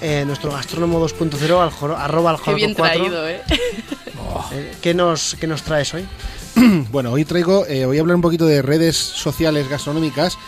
eh, nuestro gastrónomo 2.0 al arroba al Qué bien 4. traído, ¿eh? Eh, ¿qué, nos, ¿Qué nos traes hoy? Bueno, hoy traigo, eh, voy a hablar un poquito de redes sociales gastronómicas,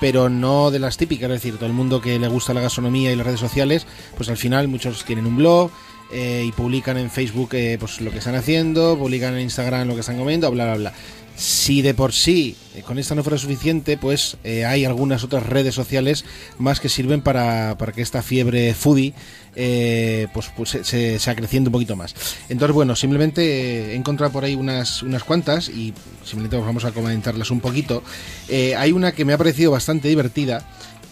pero no de las típicas, es decir, todo el mundo que le gusta la gastronomía y las redes sociales, pues al final muchos tienen un blog eh, y publican en Facebook eh, pues lo que están haciendo, publican en Instagram lo que están comiendo, bla, bla, bla. Si de por sí eh, con esta no fuera suficiente, pues eh, hay algunas otras redes sociales más que sirven para, para que esta fiebre foodie eh, pues, pues se, se, se acreciente un poquito más. Entonces, bueno, simplemente he encontrado por ahí unas, unas cuantas y simplemente vamos a comentarlas un poquito. Hay una que me ha parecido bastante divertida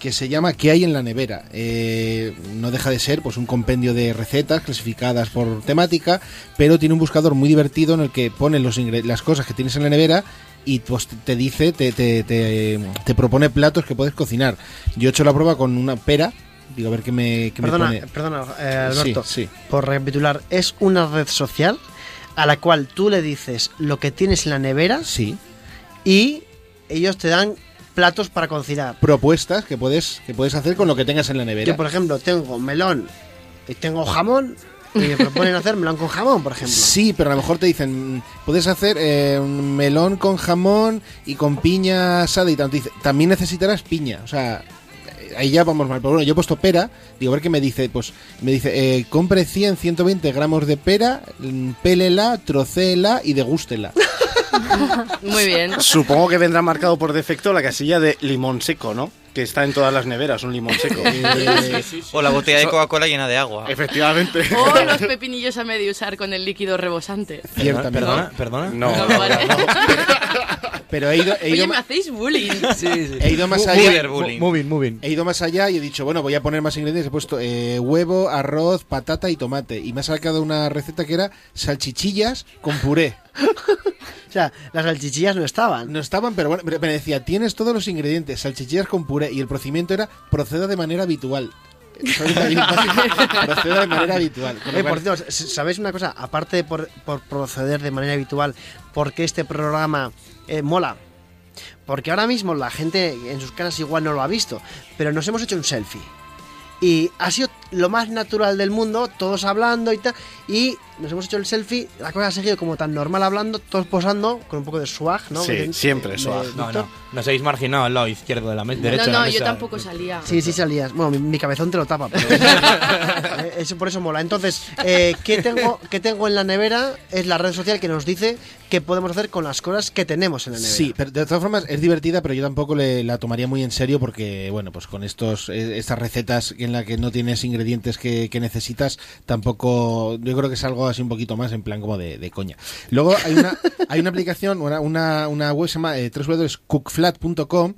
que se llama ¿Qué hay en la nevera? Eh, no deja de ser pues un compendio de recetas clasificadas por temática, pero tiene un buscador muy divertido en el que pone los las cosas que tienes en la nevera y pues te dice, te, te, te, te propone platos que puedes cocinar. Yo he hecho la prueba con una pera, digo a ver qué me, qué me Perdona, pone. perdona eh, Alberto. Sí, sí. Por recapitular, es una red social a la cual tú le dices lo que tienes en la nevera Sí, y ellos te dan platos para cocinar. propuestas que puedes, que puedes hacer con lo que tengas en la nevera. Yo, por ejemplo, tengo melón y tengo jamón y me proponen hacer melón con jamón, por ejemplo. Sí, pero a lo mejor te dicen, puedes hacer eh, un melón con jamón y con piña asada y tanto. También necesitarás piña, o sea, eh, ahí ya vamos mal. Pero bueno, yo he puesto pera, digo, a ver qué me dice. Pues me dice, eh, compre 100, 120 gramos de pera, mm, pélela, trocéela y degústela. Muy bien. Supongo que vendrá marcado por defecto la casilla de limón seco, ¿no? Que está en todas las neveras, un limón seco. Eh, O la botella de Coca-Cola llena de agua. Efectivamente. O los pepinillos a medio usar con el líquido rebosante. Ciertamente. Perdona, perdona. No, No, vale. Pero he ido, he ido Oye, me hacéis bullying. Sí, sí. he ido más allá. Moving, moving. He ido más allá y he dicho, bueno, voy a poner más ingredientes. He puesto eh, huevo, arroz, patata y tomate. Y me ha sacado una receta que era salchichillas con puré. O sea, las salchichillas no estaban. No estaban, pero bueno, me decía, tienes todos los ingredientes, salchichillas con puré. Y el procedimiento era, proceda de manera habitual. proceda de manera habitual. Eh, por cierto, ¿sabéis una cosa? Aparte de por, por proceder de manera habitual, porque este programa eh, mola? Porque ahora mismo la gente en sus casas igual no lo ha visto, pero nos hemos hecho un selfie. Y ha sido lo más natural del mundo, todos hablando y tal. Y nos hemos hecho el selfie, la cosa ha seguido como tan normal hablando, todos posando, con un poco de swag, ¿no? Sí, De- siempre de- swag. de No, Víctor. no. Nos habéis marginado al lado izquierdo de la mesa. No, la no, yo tampoco salía. Sí, sí salías. Bueno, mi, mi cabezón te lo tapa. Pero Eh, eso por eso mola. Entonces, eh, ¿qué, tengo, ¿qué tengo en la nevera? Es la red social que nos dice qué podemos hacer con las cosas que tenemos en la nevera. Sí, pero de todas formas es divertida, pero yo tampoco le, la tomaría muy en serio porque, bueno, pues con estos eh, estas recetas en las que no tienes ingredientes que, que necesitas, tampoco, yo creo que es algo así un poquito más en plan como de, de coña. Luego hay una, hay una aplicación, una, una, una web que se llama eh, www.cookflat.com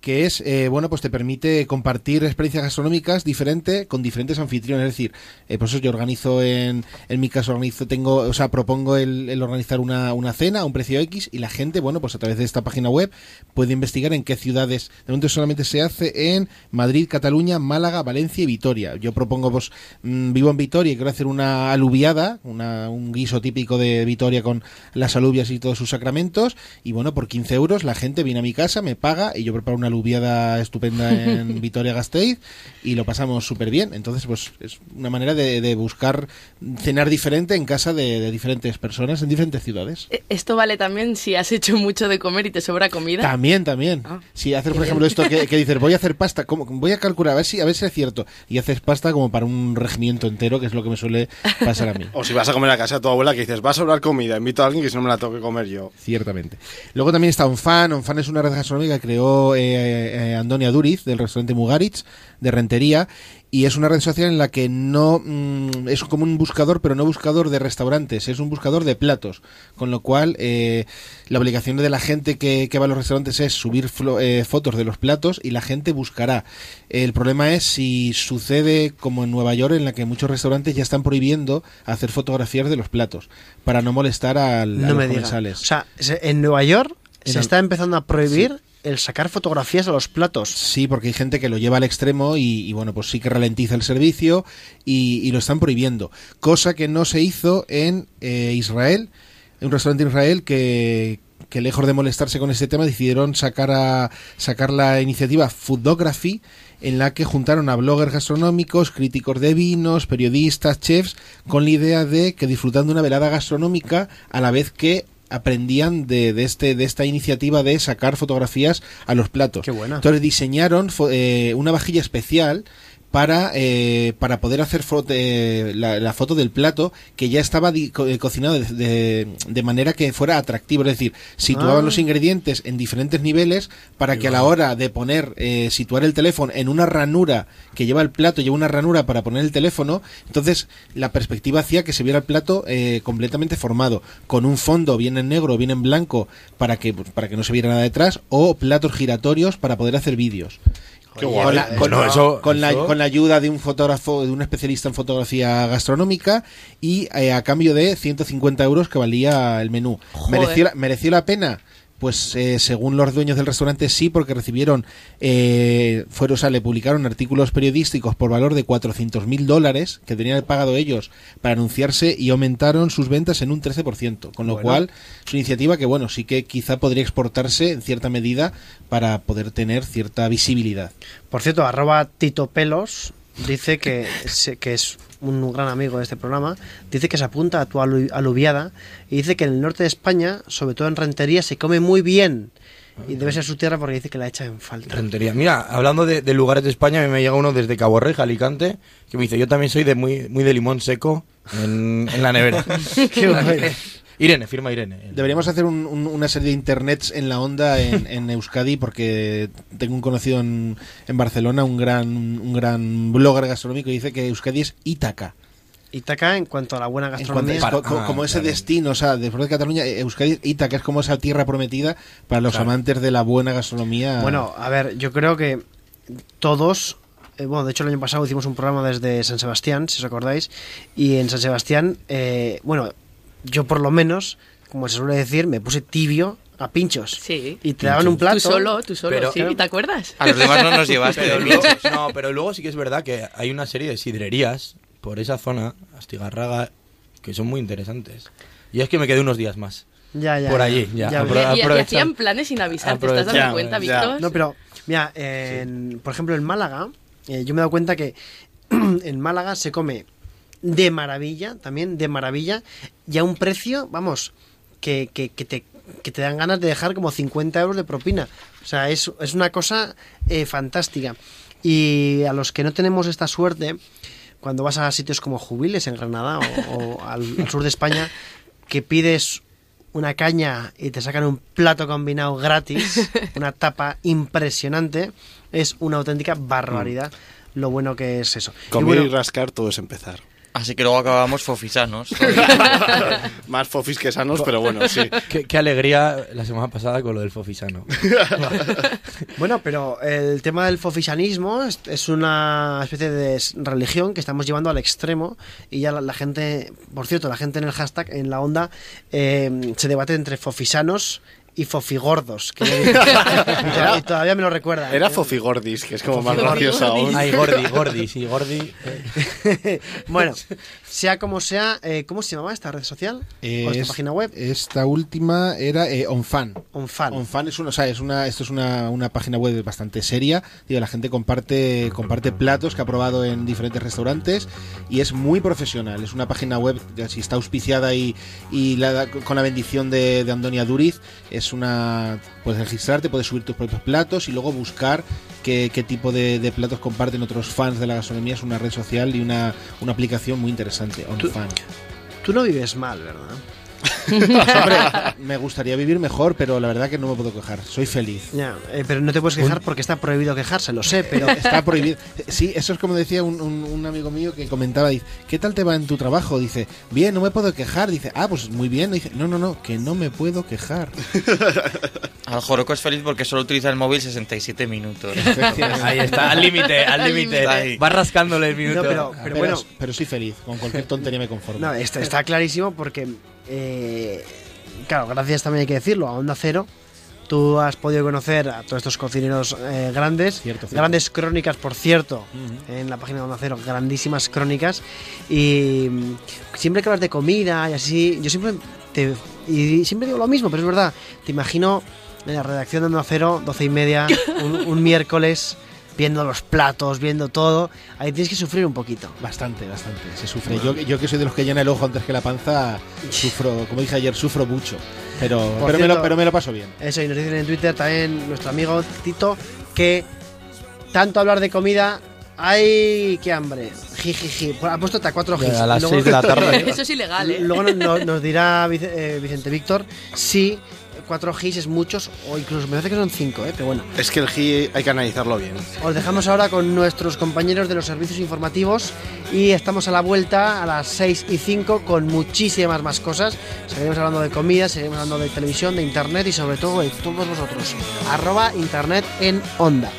que es, eh, bueno, pues te permite compartir experiencias gastronómicas diferentes con diferentes anfitriones. Es decir, eh, por eso yo organizo, en, en mi caso, organizo, tengo, o sea, propongo el, organizar una, una cena a un precio X y la gente, bueno, pues a través de esta página web puede investigar en qué ciudades. De momento solamente se hace en Madrid, Cataluña, Málaga, Valencia y Vitoria. Yo propongo, pues, mm, vivo en Vitoria y quiero hacer una alubiada, una, un guiso típico de Vitoria con las alubias y todos sus sacramentos. Y bueno, por 15 euros la gente viene a mi casa, me paga y yo preparo una alubiada estupenda en Vitoria Gasteiz y lo pasamos súper bien. Entonces, pues es una manera de, de buscar cenar diferente en casa de, de diferentes personas en diferentes ciudades. Eh, Esto vale también si has hecho mucho de comer y te sobra comida. También, también. Ah. Si haces, por ejemplo, bien. esto que, que dices, voy a hacer pasta, ¿cómo? voy a calcular, a ver, si, a ver si es cierto. Y haces pasta como para un regimiento entero, que es lo que me suele pasar a mí. O si vas a comer a casa de tu abuela que dices, va a sobrar comida, invito a alguien que si no me la tengo que comer yo. Ciertamente. Luego también está OnFan. OnFan es una red gastronómica que creó eh, eh, Andonia Duriz, del restaurante Mugaritz, de Rentería. Y es una red social en la que no mm, es como un buscador, pero no buscador de restaurantes, es un buscador de platos. Con lo cual, eh, la obligación de la gente que, que va a los restaurantes es subir flo- eh, fotos de los platos y la gente buscará. El problema es si sucede como en Nueva York, en la que muchos restaurantes ya están prohibiendo hacer fotografías de los platos para no molestar al, a No los me comensales. O sea, se- en Nueva York se está empezando a prohibir el sacar fotografías a los platos. Sí, porque hay gente que lo lleva al extremo y, bueno, pues sí que ralentiza el servicio y, lo están prohibiendo. Cosa que no se hizo en eh, Israel, en un restaurante en Israel que, que lejos de molestarse con este tema decidieron sacar a sacar la iniciativa Foodography en la que juntaron a bloggers gastronómicos, críticos de vinos, periodistas, chefs, con la idea de que disfrutando una velada gastronómica a la vez que aprendían de, de este de esta iniciativa de sacar fotografías a los platos. Qué buena. Entonces diseñaron eh, una vajilla especial para, eh, para poder hacer fo- eh, la, la foto del plato que ya estaba di- co- eh, cocinado de, de- de manera que fuera atractivo. Es decir, situaban Ah. los ingredientes en diferentes niveles para que a la hora de poner, eh, situar el teléfono en una ranura que lleva el plato, lleva una ranura para poner el teléfono, entonces la perspectiva hacía que se viera el plato eh, completamente formado, con un fondo bien en negro, bien en blanco, para que, pues, para que no se viera nada detrás, o platos giratorios para poder hacer vídeos. Qué Con la- con, no, eso- con la, eso- con la ayuda de un fotógrafo, de un especialista en fotografía gastronómica y eh, a cambio de 150 euros que valía el menú. Joder. ¿Mereció la, ¿Mereció la pena? Pues eh, según los dueños del restaurante sí, porque recibieron, eh, fueron, o sea, le publicaron artículos periodísticos por valor de 400 mil dólares que tenían pagado ellos para anunciarse y aumentaron sus ventas en un 13%. Con lo Bueno. cual, es una iniciativa que, bueno, sí que quizá podría exportarse en cierta medida para poder tener cierta visibilidad. Por cierto, arroba Tito Pelos dice que, que es un gran amigo de este programa, dice que se apunta a tu alu- aluviada y dice que en el norte de España, sobre todo en Rentería, se come muy bien. Y debe ser su tierra porque dice que la echa en falta. Rentería. Mira, hablando de, de lugares de España, a mí me llega uno desde Cabo Reja, Alicante, que me dice, yo también soy de muy, muy de limón seco en, en la nevera. Qué bueno. Irene, firma Irene. Deberíamos hacer un- un- una serie de internets en la onda en, en Euskadi porque tengo un conocido en, en Barcelona, un gran, un gran blogger gastronómico y dice que Euskadi es Ítaca. Ítaca, en cuanto a la buena gastronomía, es Para- co- co- ah, como ese claro. destino, o sea, después de Cataluña, eh, Euskadi es Ítaca es como esa tierra prometida para los Claro. amantes de la buena gastronomía. Bueno, a ver, yo creo que todos, eh, bueno, de hecho el año pasado hicimos un programa desde San Sebastián, si os acordáis, y en San Sebastián, eh, bueno, yo por lo menos, como se suele decir, me puse tibio a pinchos. Sí. Y te daban un plato. Tú solo, tú solo, Pero- sí, ¿te acuerdas? A los demás no nos llevaste. Pero luego, no, pero luego sí que es verdad que hay una serie de sidrerías por esa zona, Astigarraga, que son muy interesantes. Y es que me quedé unos días más. Ya, ya, Por allí, ya, Ya apro- Y, hacían planes sin avisar, ¿te estás dando cuenta. Víctor? No, pero, mira, en- por ejemplo, en Málaga, eh, yo me he dado cuenta que en Málaga se come de maravilla, también de maravilla, y a un precio, vamos, que, que, que te, que te dan ganas de dejar como 50 euros de propina. O sea, es, es una cosa eh, fantástica. Y a los que no tenemos esta suerte, cuando vas a sitios como Jubiles en Granada o, o al, al sur de España, que pides una caña y te sacan un plato combinado gratis, una tapa impresionante, es una auténtica barbaridad lo bueno que es eso. Y Comer bueno, y rascar todo es empezar. Así que luego acabamos fofisanos. Más fofis que sanos, pero bueno, sí. Qué, qué alegría la semana pasada con lo del Fofisano. Bueno, pero el tema del fofisanismo es, una especie de religión que estamos llevando al extremo y ya la, la gente, por cierto, la gente en el hashtag, en la onda, eh, se debate entre fofisanos y fofigordos. Que todavía, y todavía me lo recuerda. Era ¿eh? Fofigordis, que es como más gracioso aún. Ay, Gordi, Gordi, sí, Gordi. bueno, sea como sea, eh, ¿cómo se llamaba esta red social? Eh, ¿O esta es- página web? Esta última era eh, OnFan. OnFan. OnFan es una, o sea, es una, esto es una, una página web bastante seria. Digo, la gente comparte, comparte platos que ha probado en diferentes restaurantes y es muy profesional. Es una página web, si está auspiciada y, y la- con la bendición de, de Antonia Duriz, es una, puedes registrarte, puedes subir tus propios platos y luego buscar qué, qué tipo de, de platos comparten otros fans de la gastronomía. Es una red social y una, una aplicación muy interesante, OnFan. Tú no vives mal, ¿verdad? Hombre, me gustaría vivir mejor, pero la verdad que no me puedo quejar. Soy feliz. Ya, eh, pero no te puedes quejar porque está prohibido quejarse, lo sé, pero Está prohibido. Sí, eso es como decía un, un- un amigo mío que comentaba, dice, ¿qué tal te va en tu trabajo? Dice, bien, no me puedo quejar. Dice, ah, pues muy bien. Dice, no, no, no, que no me puedo quejar. Al Joroco es feliz porque solo utiliza el móvil 67 minutos. Ahí está, al límite, al límite. Va rascándole el minuto. No, pero- pero, bueno. pero soy feliz. Con cualquier tontería me conformo. no, está, está clarísimo porque, eh, claro, gracias también hay que decirlo, a Onda Cero, tú has podido conocer a todos estos cocineros eh, grandes, Cierto, cierto. grandes crónicas, por cierto, en la página de Onda Cero, grandísimas crónicas, y mm, siempre que hablas de comida y así, yo siempre te- y siempre digo lo mismo, pero es verdad. Te imagino en la redacción de Onda Cero, doce y media, un, un miércoles, viendo los platos, viendo todo. Ahí tienes que sufrir un poquito. Bastante, bastante. Se sufre. Yo, yo que soy de los que llena el ojo antes que la panza, sufro, como dije ayer, sufro mucho. Pero, pero, me lo, pero me lo paso bien. Eso, y nos dicen en Twitter también nuestro amigo Tito que tanto hablar de comida. ¡Ay, qué hambre! Jijiji. Ha puesto hasta cuatro gis. A las Luego- 6 de la tarde. Eso es ilegal, ¿eh? Luego nos, dirá Vice- eh, Vicente Víctor si cuatro gis es muchos o incluso me parece que son cinco, ¿eh? pero bueno. Es que el GI hay que analizarlo bien. Os dejamos ahora con nuestros compañeros de los servicios informativos y estamos a la vuelta a las 6 y 5 con muchísimas más cosas. Seguiremos hablando de comida, seguiremos hablando de televisión, de internet y sobre todo de todos vosotros. Arroba internet en onda.